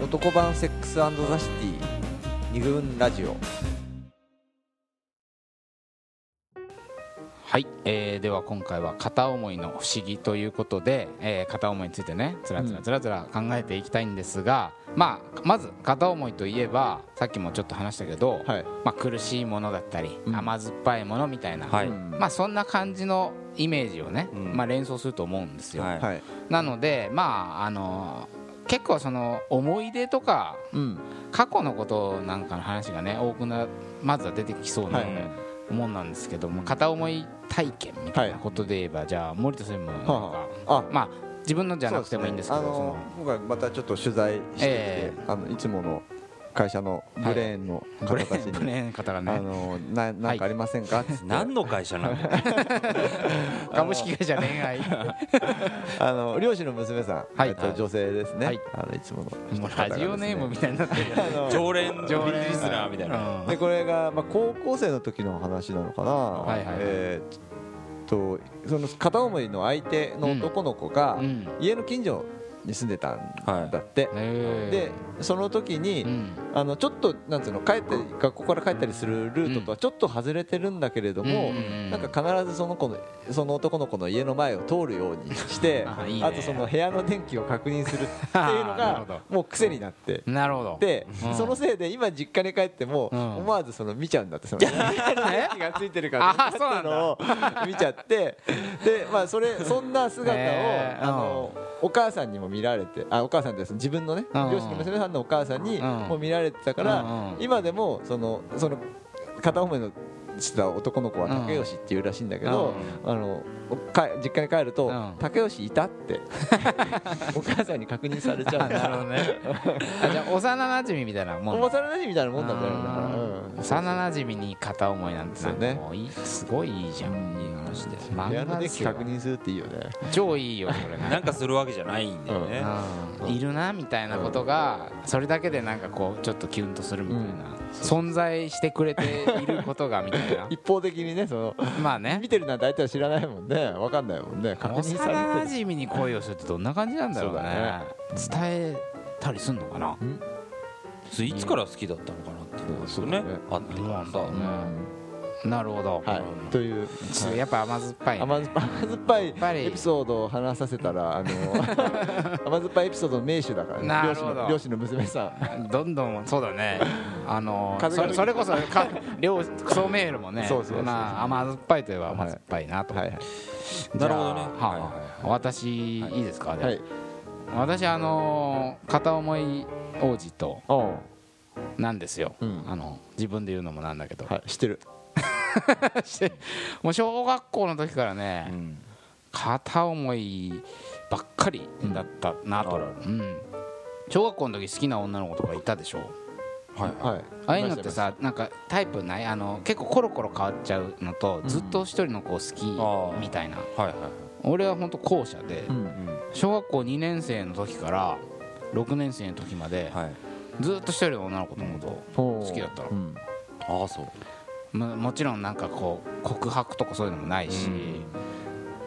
男版セックスザ・シティ二軍ラジオ。はい、えーでは今回は片思いの不思議ということで、えー片思いについてねつらつらつらつら考えていきたいんですが、まあまず片思いといえばさっきもちょっと話したけど、はい。まあ、苦しいものだったり、うん。甘酸っぱいものみたいな、はい。うん。まあそんな感じのイメージをね、うん。まあ、連想すると思うんですよ、はい。はい。なのでまああの結構その思い出とかうん。過去のことなんかの話がね多くなまずは出てきそうなはい。もんなんですけども、片思い体験みたいなことで言えば、じゃあ森田専務なんか、はああ。まあ自分のじゃなくてもいいんですけどね。あの今回またちょっと取材してきて、え。あのいつもの会社のブレーンの方たちに、ーンブレーンの方があねのななんかありませんか？っつって何の会社なんだよ株式会社恋愛。あの漁師の娘さん、はい。えっと、女性ですね、はい。あのいつものもうラジオネームみたいになってるあの常連常連リスナーみたいな。うん。でこれが、まあ、高校生の時の話なのかな、はいはい。えーっとその片思いの相手の男の子が、うん。家の近所に住んでたんはいだって、へー。でその時に、うん。あのちょっとなんつうの帰って学校から帰ったりするルートとはちょっと外れてるんだけれども、うんうん。なんか必ずその子のその男の子の家の前を通るようにして あとその部屋の電気を確認するっていうのが ど。もう癖になって。なるほど。で、うん。そのせいで今実家に帰ってもうん。思わずその見ちゃうんだってその 電気がついてるかあらそうなんだ。のを見ちゃってでまあそれそんな姿をあのお母さんにも見られてあお母さんです自分のねうん。両親の娘さんのお母さんにうん。もう見られてたから今でもそのその片思いのした男の子は竹吉っていうらしいんだけど、あのおか実家に帰ると、うん。竹吉いたって。お母さんに確認されちゃう。なるほどね。あじゃあ幼馴染みたいなもん幼馴染みたいなもんなんだよねだから、うん幼馴染に片思いなんてなんかもういいすごいいいじゃん。いい話で部屋の電気ですよ。確認するっていいよね。超いいよそれ。ねなんかするわけじゃないんだよね。うん。いるなみたいなことがそれだけでなんかこうちょっとキュンとするみたいな、存在してくれていることがみたいな。一方的にねそのまあね。見てるなんて相手は知らないもんね。分かんないもんね。確認されてる。染に恋をするってどんな感じなんだろうね。そうだ伝えたりすんのかな？いつから好きだったのかなっていうのですよねね。あってからさなるほど、はい。という。ちょっとやっぱ甘酸っぱい、ね、甘酸っぱい。やっぱり。エピソードを話させたらあの 甘酸っぱいエピソードの名手だからね。なるほど。漁師の漁師の娘さん。どんどんそうだね。あのそれそれこそか両クソメールもねそうそう甘酸っぱいといえば甘酸っぱいなと、はいはい。なるほどね。ははいいはい。私、い、いですか、はい。私あの片思い王子となんですよ、うん。あの自分で言うのもなんだけど、はい知ってる もう小学校の時からね、うん。片思いばっかりだったなと、うん、小学校の時好きな女の子とかいたでしょ？はいはい。ああいうのってさなんかタイプない？あの結構コロコロ変わっちゃうのと、うん。ずっと一人の子好きみたいな。はいはい俺は本当後者で、小学校2年生の時から6年生の時まで、はい。ずっと一人の女の子のこと好好きだったの。うん。ああそうももちろんなんかこう告白とかそういうのもないし、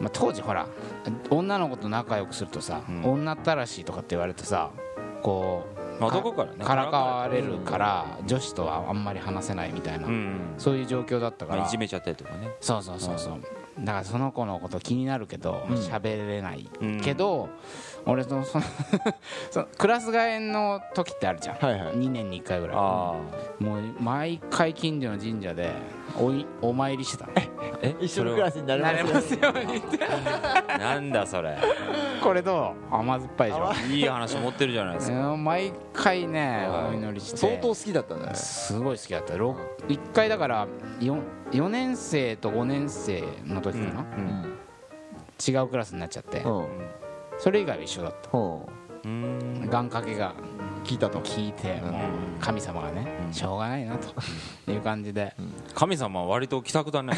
まあ、当時ほら女の子と仲良くするとさ、うん。女ったらしいとかって言われてさこうまあどこからね。からかわれるから女子とはあんまり話せないみたいな、うんそういう状況だったから。まあいじめちゃったりとかね。そうそうそうそうだからその子のこと気になるけどうん。喋、れないうん。けど、俺とそのその クラス替えの時ってあるじゃん、はいはい。2年に1回ぐらい。あもう毎回近所の神社でおいお参りしてたえ一緒のクラスになれまますすように なんだそれこれどう？甘酸っぱいでしょ。い。い話持ってるじゃないですか。うん毎回ねはい。お祈りして。相当好きだったね。すごい好きだった。1回だから 4, 4年生と5年生の時かな、うん。違うクラスになっちゃって。うん。それ以外は一緒だった。ほうん。願掛けが。う聞いたと。聞いてもう神様がねうん。しょうがないなと。いう感じで。神様は割と気さくだね。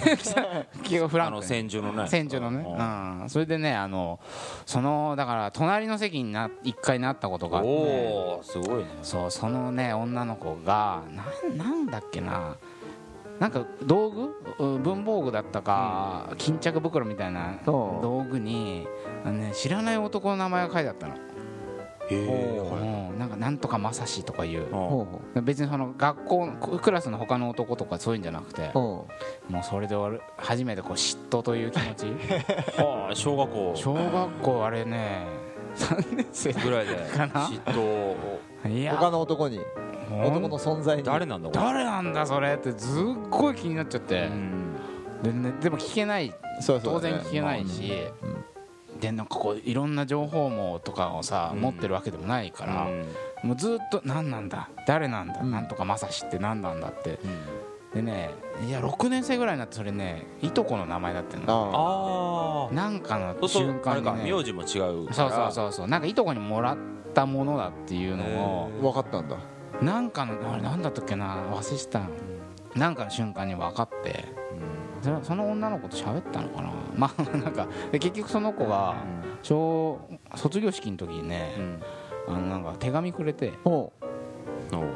結構フラあのンクに千住のね。戦場のね、うん。うん、それでねあのそのだから隣の席にな一回なったことがあって。おおすごいね。そうそのね女の子がなんなんだっけな。なんか道具？う文房具だったか、巾着袋みたいな道具にあの、ね、知らない男の名前が書いてあったの、ななんかなんとかまさしとかいう。別にその学校クラスの他の男とかそういうんじゃなくてもうそれで終わる初めてこう嫉妬という気持ち。はあ小学校。小学校あれね3年生ぐらいでかな。嫉妬他の男に男の存在に。誰なんだ誰なんだそれってすっごい気になっちゃって。うん。で,、ね、でも聞けない。当然聞けないし、でなんかこういろんな情報網とかをさ、うん。持ってるわけでもないから、うん。もうずっと何なんだ誰なんだ、うん。なんとかまさしって何なんだって。うん。でねいや6年生ぐらいになってそれねいとこの名前だってんの。ああなんかの瞬間にね。名字も違うそうそううそうそう。なんかいとこにもらったものだっていうのをあ分かったんだ。なんかのあれなんだったっけな忘れした。なんかの瞬間に分かってその女の子と喋ったのかな。まあなんかで結局その子が小卒業式の時にねうん。あのなんか手紙くれて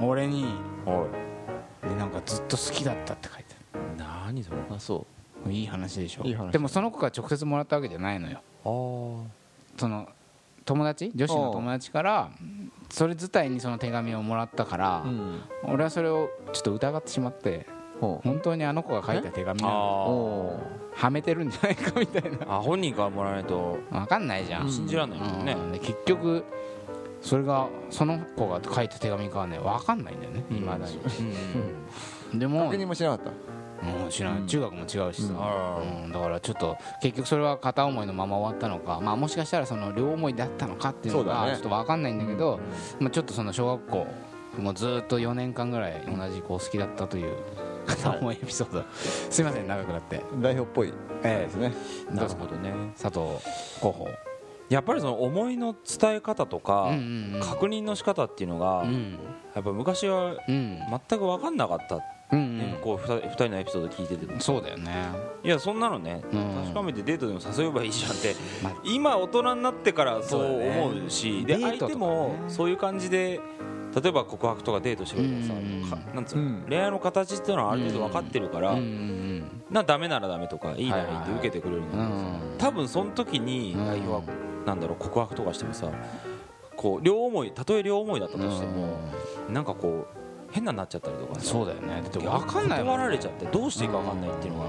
俺におい。でなんかずっと好きだったって書いて何それ。うあそあるいい話でしょ。いい話。でもその子が直接もらったわけじゃないのよ。その友達？女子の友達からそれ自体にその手紙をもらったからううん。俺はそれをちょっと疑ってしまってほ本当にあの子が書いた手紙なうの。おあはめてるんじゃないかみたいな。ーあ本人からもらわないと。分かんないじゃん、うん信じられないもんね。うん。で結局それがその子が書いた手紙かはね分かんないんだよね。いまだに、でも確認もしなかった。もう知らない中学も違うしさ、うん。だからちょっと結局それは片思いのまま終わったのか、まあ、もしかしたらその両思いだったのかっていうのがちょっと分かんないんだけどまあ、ちょっとその小学校もうずっと4年間ぐらい同じ子好きだったという片思いエピソード、すいません長くなって。代表っぽい。ですね。あなるほどね。佐藤候補。やっぱりその思いの伝え方とか確認の仕方っていうのがうん。やっぱ昔はうん。全く分かんなかったうんねこうふた二人のエピソード聞いてても。そうだよね。いやそんなのねうん。確かめてデートでも誘えばいいじゃんって まあ。今大人になってからそう思うしで相手もそういう感じで例えば告白とかデートしてくれたらさなんつうのうん。恋愛の形っていうのはある程度分かってるからなダメならダメとかいいならいいって受けてくれるんだけどさうん多分その時にうん。代表はなんだろう告白とかしてもさこう両思いたとえ両思いだったとしてもなんかこう変なになっちゃったりとかさそうだよね。分分かんない断られちゃってどうしていいか分かんないっていうのが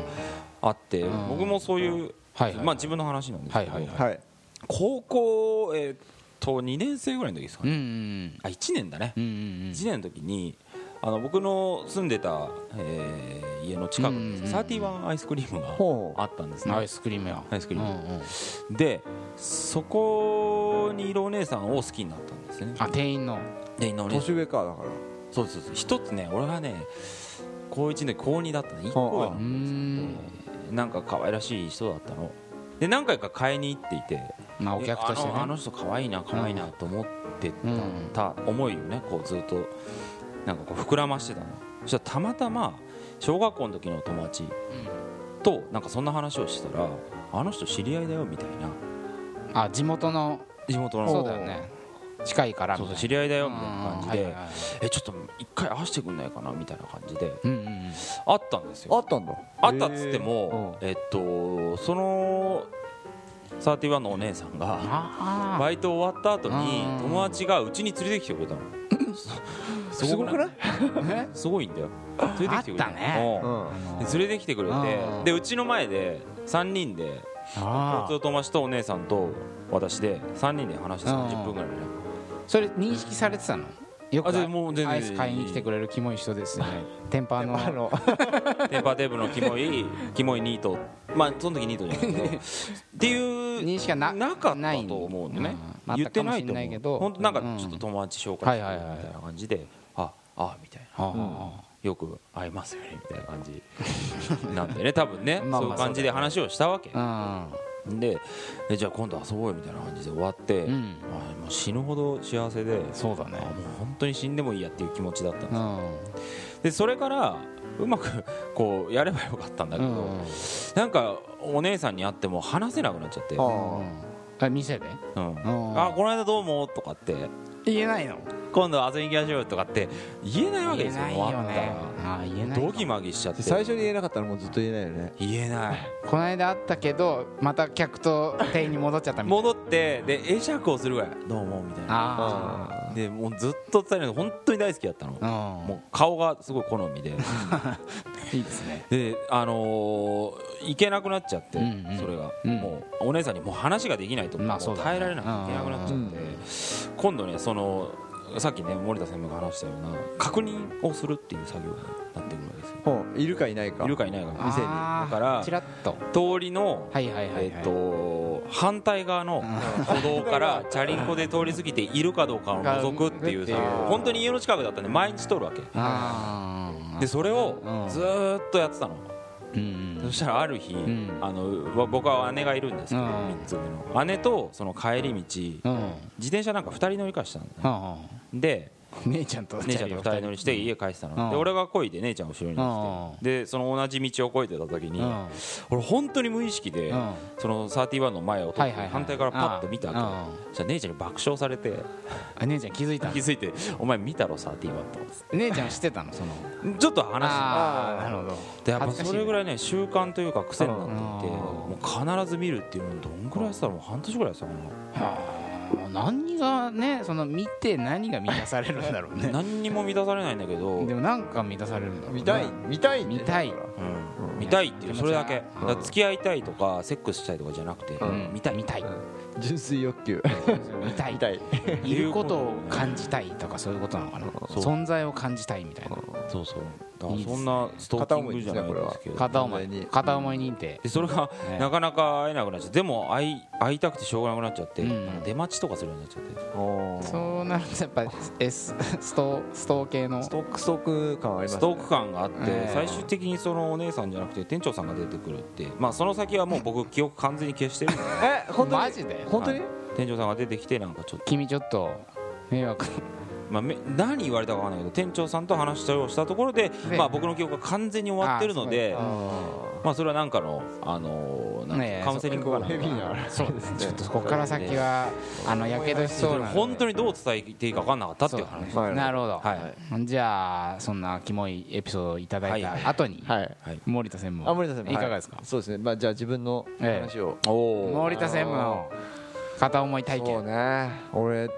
あってうん。僕もそういうはいはいまあ自分の話なんですけどはいはいはい。はい高校えーっと2年生ぐらいの時ですかうんうねん。あ1年だね。うんうんうん。1年の時にあの僕の住んでたえー家の近くにうんサーティワンアイスクリームがほあったんですね。アイスクリームやアイスクリーム。うんうん。でそこにいるお姉さんを好きになったんですよね。あ店員の。でいるお姉さん。年上かだから。そうそうそう一つね俺がね高1で高2だったね1個上なんん。でなんか可愛らしい人だったの。で何回か買いに行っていてまあお客としてね。えあのあの人可愛いな可愛いなと思ってうん。た思いをねこうずっとなんかこう膨らましてたの。そしたらたまたま小学校の時の友達となんかそんな話をしたらあの人知り合いだよみたいな。あ地元の。地元の。そうだよね。近いからそうそうみたい知り合いだなよみたいな感じでうん。はいはいはい。えちょっと一回会わせてくんないかなみたいな感じでうんうんうん。あったんですよ。あったんだ。あったっつっても、えっとそのサーティワンのお姉さんがあバイト終わった後にうん。友達がうちに連れてきてくれたの。すごくない？え？すごいんだよ。連れてきてくれたね。連れてきてくれてうん。でうちの前で3人であ共通友達とお姉さんと私で3人で話してうん。30分ぐらいね。それ認識されてたの？よくアイス買いに来てくれるキモい人ですよねテンパーの。テンパーテーブルのキモいキモいニート。まあその時ニートじゃないけど。っていう認識がななかっないたと思うんでね。うん。言ってないとあったかもしれないけど。思う本当なんかちょっと友達紹介してみたいな感じでああみたいな。よく会いますよねみたいな感じなんでね多分ね。そういう感じで話をしたわけ。あでえじゃあ今度遊ぼうよみたいな感じで終わってうん。うんあもう死ぬほど幸せでそうだね。あもう本当に死んでもいいやっていう気持ちだったんですよ。うん。でそれからうまくこうやればよかったんだけど、うんなんかお姉さんに会っても話せなくなっちゃって「あうん。あ店でうん。あこの間どうも」とかって。言えないの「今度遊びに行きましょうよ」とかって言えないわけですよ。言えないよ終わったねらあ言えないドギマギしちゃって。最初に言えなかったらもうずっと言えないよね。言えない。この間あったけどまた客と店員に戻っちゃったみたいな。戻ってで会釈をするぐらい「どうも」みたいな。ああ。でもうずっと伝えない本当に大好きだったの。うん。もう顔がすごい好みで。いいですね。であのー行けなくなっちゃって、うんうん。それが、うん。もうお姉さんにもう話ができないと、まあそうだね。耐えられなくて行けなくなっちゃって、うん。今度ねそのさっきね森田専務が話したような確認をするっていう作業になってくるわけですよ。ほういるかいないか。いるかいないか。店に。だからチラッと。通りの、はいはいはいはい。えっと反対側の歩道からチャリンコで通り過ぎているかどうかを覗くっていう作業あー本当に家の近くだったんで毎日通るわけ。でそれをうん。ずーっとやってたの。うんそしたらある日、ん。あのわ僕は姉がいるんですけど、うん。3つ上の。姉とその帰り道うん。自転車なんか2人乗り換えしたんだよ。うんで姉ちゃんと姉ちゃんと2人乗りして家帰ってたの、うん。で俺が漕いで姉ちゃん後ろに乗って。てでその同じ道を漕いでた時に、うん。俺本当に無意識で、うん。その31の前を通って反対からパッと見たわけ、うん。そしたら姉ちゃんに爆笑されて。あ姉ちゃん気づいた気づいて「お前見たろ31と」姉ちゃん知ってたの？その。ちょっと話ああなるほど。でやっぱそれぐらいね習慣というか癖になっていてうん。もう必ず見るっていうのどんぐらいやってたらもう半年ぐらいやってたかな。はあ何がねその見て何が満たされるんだろうね。何にも満たされないんだけど、でもなんか満たされるんだろうね。見たい見たい見たい。うん。見たいっていうそれだけ。うん。だ付き合いたいとかセックスしたいとかじゃなくて、うん。見たい。見たい。純粋欲求。見たい。見たい。いることを感じたいとかそういうことなのかな。存在を感じたいみたいな。そうそうそんなストーキングじゃないですけど片思いに片思い認定。でそれがねなかなか会えなくなっちゃって。でも会い会いたくてしょうがなくなっちゃって、出待ちとかするようになっちゃって。そうなるとやっぱ S ストストー系の。ストックストック感ありますね。ストーク感があって、ええ。最終的にそのお姉さんじゃなくて店長さんが出てくるって。まあその先はもう僕記憶完全に消してるんで。え本当に？マジで？本当に？はい。店長さんが出てきてなんかちょっと、君ちょっと迷惑まあ、め何言われたかわかんないけど店長さんと話をしたところで、でまあ、僕の記憶が完全に終わってるのであまあ、それはなんかの、あのーなんかねえカウンセリングかな。ヘビーなそう。ですね。ちょっとここから先はあのやけどしそうなので。本当にどう伝えていいか分かんなかったっていう話。なるほど、はい。じゃあそんなキモいエピソードをいただいたはい。後に、はい。森田専務あ森田さんいかがですか、そうですね。まあじゃあ自分の話を。森田専務の片思い体そう験ね。俺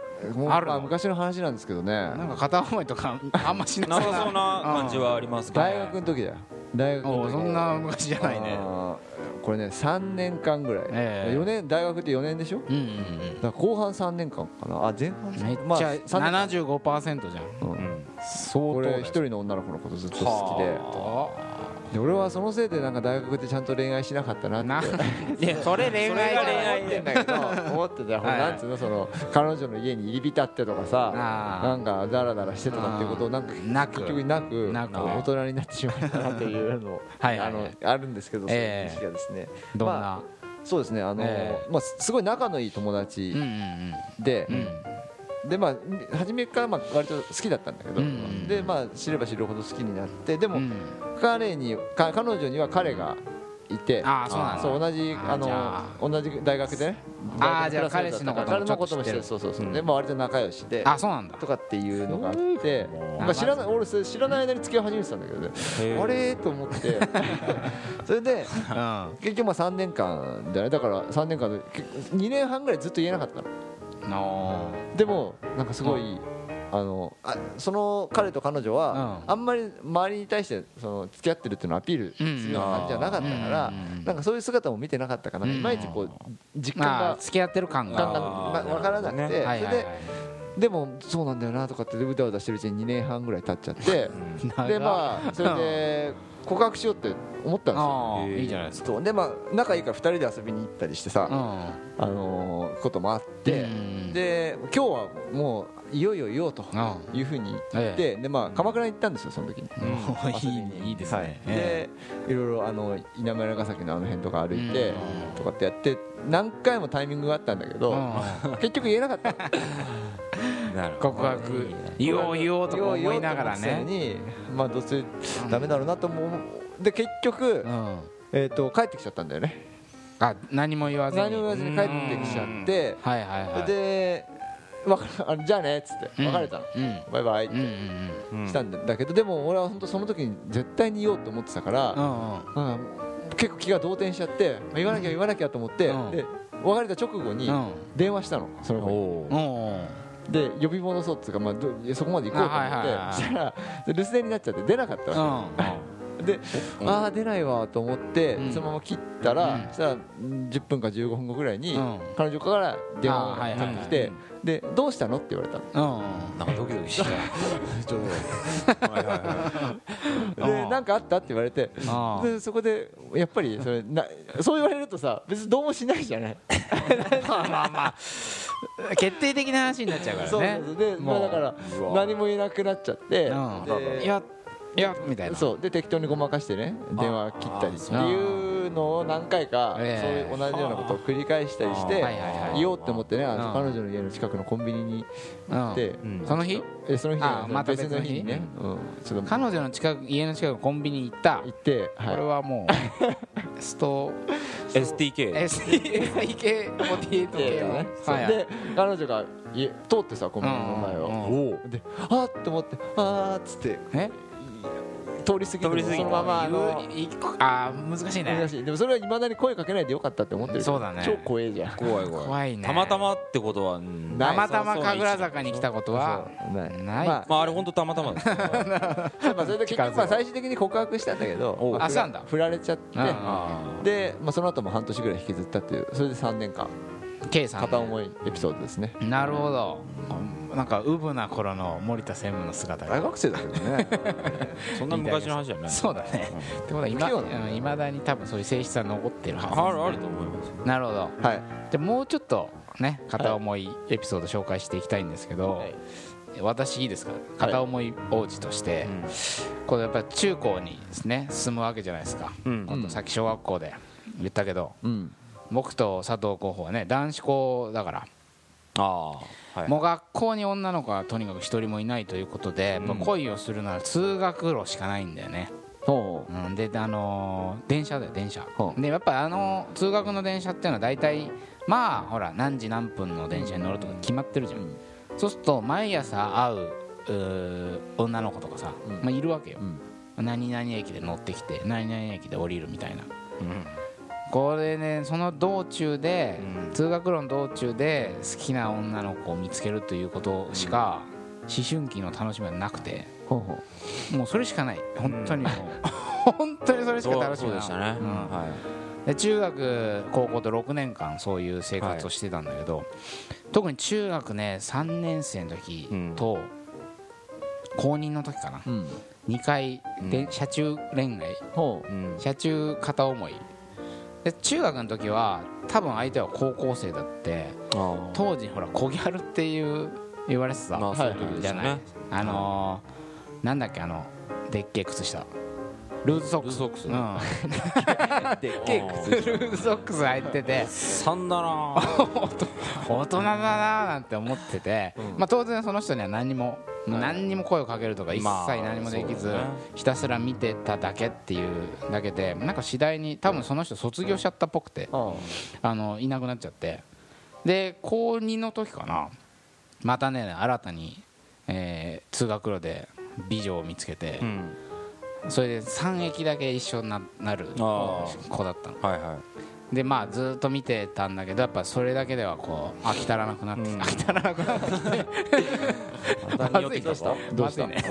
ある昔の話なんですけどね。なんか片思いとかあんましななさそうな感じはありますけど大学の時だよ。大学の時。そんな昔じゃないね。あーこれね3年間ぐらい、ええ。4年大学って4年でしょ？だかうんうん。うんら後半3年間かな。あ前半めっまあちゃ三年。75%じゃん。うん。うん。相当だよ俺一人の女の子のことずっと好きで。はで俺はそのせいでなんか大学でちゃんと恋愛しなかったなって。いや それ恋愛が恋愛思ってんだけど思ってたよ、はいなんつうのその彼女の家に入り浸ってとかさあーなんかダラダラしてとかっていうことをなんか結局なくなく。大人になってしまったなっていうの はあのあるんですけど、ええ。そういう意識がですね。どんな、まそうですね。あの、えまあ、すごい仲のいい友うん達うんで、うん。うんでまあ初めからまあ割と好きだったんだけど、うん。でまあ知れば知るほど好きになってでも、うん。彼にか彼女には彼がいてああそうなんだ。そう同じああの同じ大学でねあーじゃあ彼氏のことも知ってる。そうそうそう、うん。でまあ割と仲良しであそうなんだ。とかっていうのがあってまあ知らない俺それ知らない間に付き合い始めてたんだけどね。あれ？と思って。それでうん。結局まあ3年間だよね。だから3年間で2年半ぐらいずっと言えなかったの。のでもなんかすごいあのあその彼と彼女はうん。あんまり周りに対してその付き合ってるっていうのをアピールするような感じじゃなかったからなんかそういう姿も見てなかったからうん。いまいちこう実感がまあ付き合ってる感が。感があーわからなくてそれででもそうなんだよなとかってうだうだしてるうちに2年半ぐらい経っちゃって 長でまあそれで告白しようって思ったんですよ。いいじゃないですか。でまあ仲いいから2人で遊びに行ったりしてさうん。あのーこともあってうん。で今日はもういよいよ言おうとうんいうふうに言っえてでまあ鎌倉に行ったんですよその時に。うん。遊びに。いいいいですね。はい。えでいろいろあの稲村ヶ崎のあの辺とか歩いてうん。とかってやって何回もタイミングがあったんだけどうん。結局言えなかった 告白。言おう言おうとか思いながらね。にまあどうせダメだろうなと思う。で結局うん。えっと帰ってきちゃったんだよね。あ何も言わずに。何も言わずに帰ってきちゃって。はいはいはい。でじゃあねっつって別れたの。うん。バイバイって。うんしたんだ。けどでも俺は本当その時に絶対に言おうと思ってたから結構気が動転しちゃってまあ言わなきゃ言わなきゃと思ってうん。で別れた直後にうん。電話したのその子にで呼び戻そうっつうか、まあ、どそこまで行こうと思って、そしたら留守電になっちゃって出なかったわけ、う で、ああ出ないわと思って、うん。そのまま切ったら、うん。そしたらうん10分か15分後ぐらいに、うん。彼女から電話がかかってきて、でどうしたのって言われたの。んうん。なんかドキドキした。ちょっはいはいはとでなんかあったって言われてでそこでやっぱりそれなそう言われるとさ別にどうもしないじゃない。まあまあまあ 決定的な話になっちゃうからね。そうそうそう。で、まあ、もうだから何も言えなくなっちゃって、うん。でいやいやみたいな。そう。で適当にごまかしてね電話切ったりっていうのを何回かそうええいう同じようなことを繰り返したりしてはいはいはい。言おうって思ってねあのうん。彼女の家の近くのコンビニに行ってうん。その日？えその日また別の日にね。彼女の近く家の近くのコンビニ行った。行ってこれははもう スト STK STK48 系のね。はいはい。で彼女が家通ってさコンビニの前を。うんうんおおであーって思ってあーっつって。え？通り過ぎてもそのままあのあー難しいね。難しい。でもそれはいまだに声かけないでよかったって思ってる。そうだね。超怖えじゃん。怖い怖い。怖いね。たまたまってことはたまたま神楽坂に来たことはそうないない。ままああれ本当たまたまですあまあそれで結局まあ最終的に告白したんだけどあしたんだ。振られちゃって。でまあその後も半年ぐらい引きずったっていう。それで3年間 K さん。片思いエピソードですね。なるほど。なんかウブな頃の森田専務の姿が。大学生だけどね。ー そんな昔の話じゃない。そうだね。ってことは今いまだ。に多分そういう性質は残ってるはず。あるあると思いますなるほど。はい。でもうちょっとね片思いエピソード紹介していきたいんですけど、はい。私いいですか？片思い王子として、これやっぱり中高にですね進むわけじゃないですか、うん。今度さっき小学校で言ったけど。うん僕と佐藤候補はね男子校だから、ああはい。もう学校に女の子がとにかく一人もいないということで、やっぱ恋をするなら通学路しかないんだよね、ほう。ん、であのー電車だよ電車。でやっぱあの通学の電車っていうのは大体まあほら何時何分の電車に乗るとか決まってるじゃん、うん。そうすると毎朝会ううー女の子とかさ、うん。まあ、いるわけよ。う、うん何々駅で乗ってきて何々駅で降りるみたいな。うんこれねその道中で、うん。通学路の道中で好きな女の子を見つけるということしか、思春期の楽しみはなくてほうほう。もうそれしかない。本当にもう、本当にそれしか楽しみがない。そうでしたね。うん。はで中学高校と6年間そういう生活をしてたんだけど、特に中学ね3年生の時と、公認の時かな。うん。2回で、うん。車中恋愛。車中片思いで中学の時は多分相手は高校生だってあ当時ほら小ギャルっていう言われてた、まあじゃない。ねあのーなんだっけあのでっけえ靴下ルーズソックス。ルーズソックス。うん、でっけえ。靴ルーズソックス履いてて。3だな大人だなーなんて思ってて、うん。まあ、当然その人には何にも、何にも声をかけるとか一まあ切何もできず、ひたすら見てただけっていうだけでなんか次第に多分その人卒業しちゃったっぽくてああのいなくなっちゃって。で高2の時かな。またね新たに、えー通学路で美女を見つけてう、んそれで3駅だけ一緒にななるあ子だったの。はいはでまあずっと見てたんだけどやっぱそれだけではこう飽き足らなくなって、うん。飽き足らなくなってきていどうした？いね。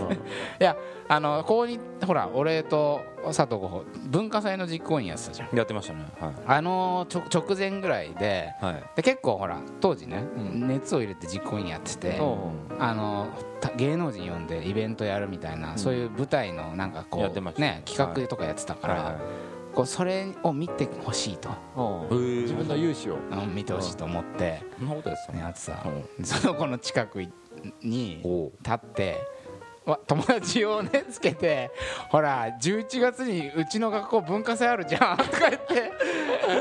いやあの高にほら俺と佐藤候補文化祭の実行委員やってたじゃん。やってましたね。はあのちょ直前ぐらいでいはい。で結構ほら当時ね、うん。熱を入れて実行委員やってて、ほあのた芸能人呼んでイベントやるみたいな、そういう舞台のなんかこうね企画とかやってたから、はいはいこうそれを見てほしいと、自分の勇姿を。うん見てほしいと思って、そんなことやってたね、やってさうん。その子の近くに立ってわ友達をねつけてほら11月にうちの学校文化祭あるじゃんとか言って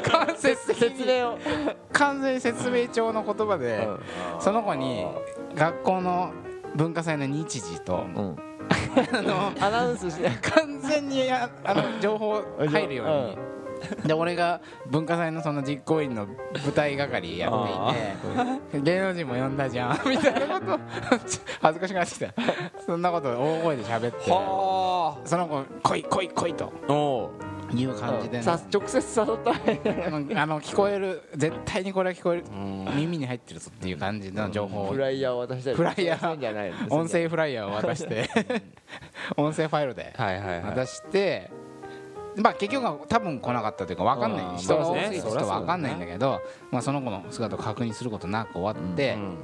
間接的に説明を。完全に説明帳の言葉で、その子に学校の文化祭の日時と、うんアナウンスして完全にああの情報入るように、で俺が文化祭のその実行委員の舞台係やっていて芸能人も呼んだじゃんみたいなこと恥ずかしくなってきた。そんなこと大声で喋って。はその子「来い来い来い」という感じでね。さ直接誘ったうんあの聞こえる絶対にこれは聞こえるうん耳に入ってるぞっていう感じの情報。をフライヤーを渡したり。フライヤー。音声フライヤーを渡して。音声ファイルではいはいはい。渡して。まあ結局は多分来なかったというか分かんない。人が多すぎて分かんないんだけどまあその子の姿を確認することなく終わって。うん。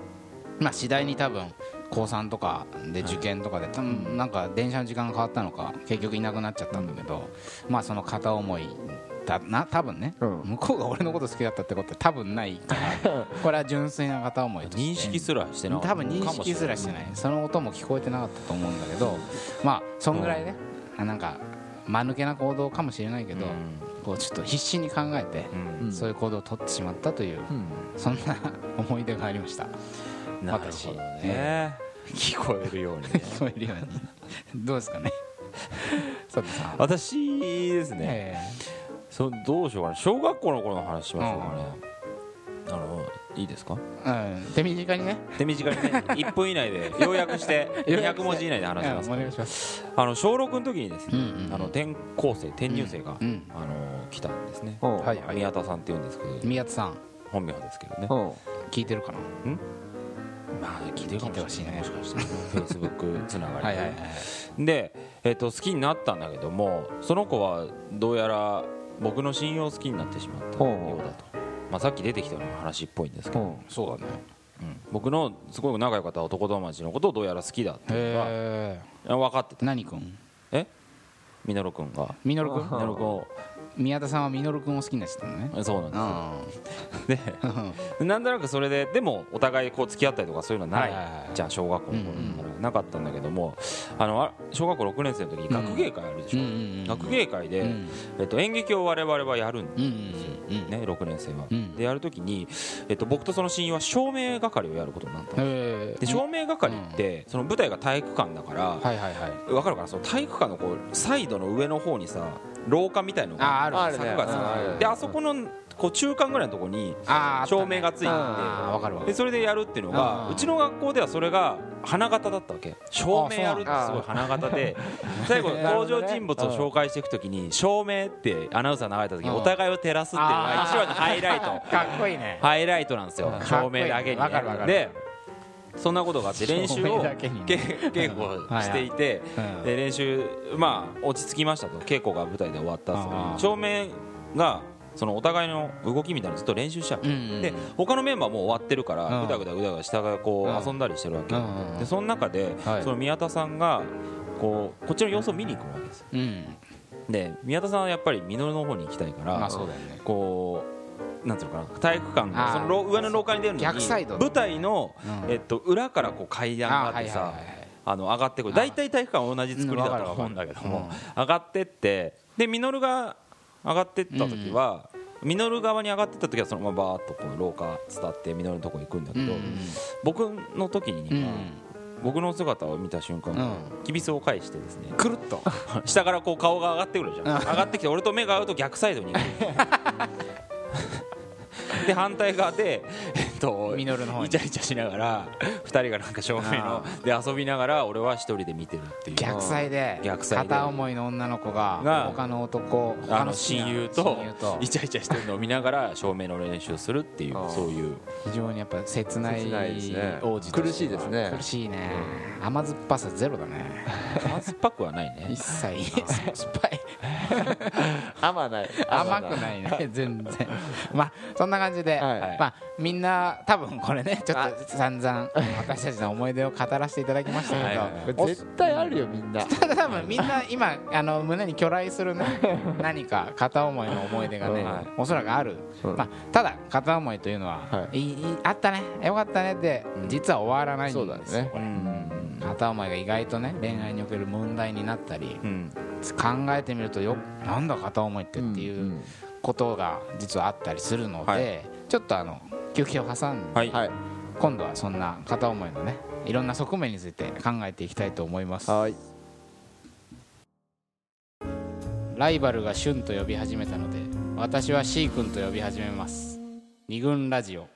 まあ次第に多分高3とかで受験とかで多分なんか電車の時間が変わったのか結局いなくなっちゃったんだけどまあその片思いだな多分ね。うん。向こうが俺のこと好きだったってことは多分ないからこれは純粋な片思いと認識すらしてなかった。多分認識すらしてない。その音も聞こえてなかったと思うんだけどまあそんぐらいねなんか間抜けな行動かもしれないけどこうちょっと必死に考えてうんうん。そういう行動を取ってしまったといううん。そんな思い出がありましたなるほどね。聞こえるようにね。聞こえるように。どうですかね？私ですね。えそどうしようかな。小学校の頃の話しましょうかね。あのいいですか？えうん。手短にね。手短にね。1分以内で要約して 200文字以内で話しますうんお願いします。あの小6の時にですね、うんうんあの転校生転入生が、うんあの来たんですね、うん。はいはい。宮田さんって言うんですけど。宮津さん。本名ですけどね、うん。聞いてるかな？まあ聞いてるかもしれないね。もしかしたら フェイスブックつながりで、で、えっと好きになったんだけどもその子はどうやら僕の親友を好きになってしまったようだと、まあ、さっき出てきたような話っぽいんですけど、う。んそうだね。うん。僕のすごく仲良かった男友達のことをどうやら好きだっていうのが分かってた。何君？え？みのるくんが。みのる君？みのるくんを宮田さんはみのる君を好きになっちゃったのね。そうなんですよ。う で なんとなくそれででもお互いこう付き合ったりとかそういうのはない,、じゃあ小学校の頃だからなかったんだけども。あのあ小学校6年生の時に学芸会あるでしょ、んうんうん学芸会で、うんえっと、演劇を我々はやるんうんうんうん。ね、6年生は、うん。でやるときに、えっと、僕とその親友は照明係をやることになったで照明係って、その舞台が体育館だから、はいはいはい。わかるかな？その体育館のこうサイドの上の方にさ廊下みたいのがあある柵がつであそこのこう中間ぐらいのところに照明がついて。でそれでやるっていうのがうちの学校ではそれが花形だったわけ。照明やるってすごい花形で。最後登場人物を紹介していくときに照明ってアナウンサー流れた時にうん。お互いを照らすっていうのが一話のハイライト。かっこいいね。ハイライトなんですよ。うん。照明だけにでそんなことがあって練習照を 稽古をしていて練習まあ落ち着きましたと。稽古が舞台で終わった照明がそのお互いの動きみたいなのずっと練習しちゃうで他のメンバーもう終わってるからうん。ぐだぐだぐだぐだ下がこう遊んだりしてるわけ。でその中ではい。その宮田さんがこうこっちの様子を見に行くわけですよ。うん。で宮田さんはやっぱり実の方に行きたいからこうなんていうのかな体育館のその廊上の廊下に出るのに逆サイド。舞台の、うん。えっと、裏からこう階段があってさあの上がってくる大体体育館は同じ作りだと思うんだけども上がってってで稔が上がってった時は稔側に上がってった時はそのままバーッとこう廊下伝って稔のとこ行くんだけどうん僕の時に僕の姿を見た瞬間うん。きびすを返してですねくるっと。下からこう顔が上がってくるじゃん。上がってきて俺と目が合うと逆サイドに行くで反対側でえっと実の方に。イチャイチャしながら二人がなんか照明ので遊びながら俺は一人で見てるっていう。逆サイで逆サイで。片思いの女の子がが他の男あの他の親友と。イチャイチャしてるのを見ながら照明の練習するっていうそういう。非常にやっぱ切ない王子と苦しいですね。苦しいね。甘酸っぱさゼロだね。甘酸っぱくはないね。一切。酸っぱい。甘ない。甘くないね。全然。まあそんな感じで、はい。まあみんな多分これねちょっと散々私たちの思い出を語らせていただきましたけど、絶対あるよみんな。ただ多分みんな今あの胸に去来するね 何か片思いの思い出がね、はい。おそらくある、う。んまあ、ただ片思いというのは、、はい。いいあったねよかったねって、うん。実は終わらないんですよそうだね。これ。うん。片思いが意外とね恋愛における問題になったりうん。考えてみるとよなんだ片思いってっていううん。ことが実はあったりするので、はい。ちょっとあの休憩を挟んで、はい。はい今度はそんな片思いのねいろんな側面について考えていきたいと思います。はい。ライバルがシュンと呼び始めたので私は C 君と呼び始めます。二軍ラジオ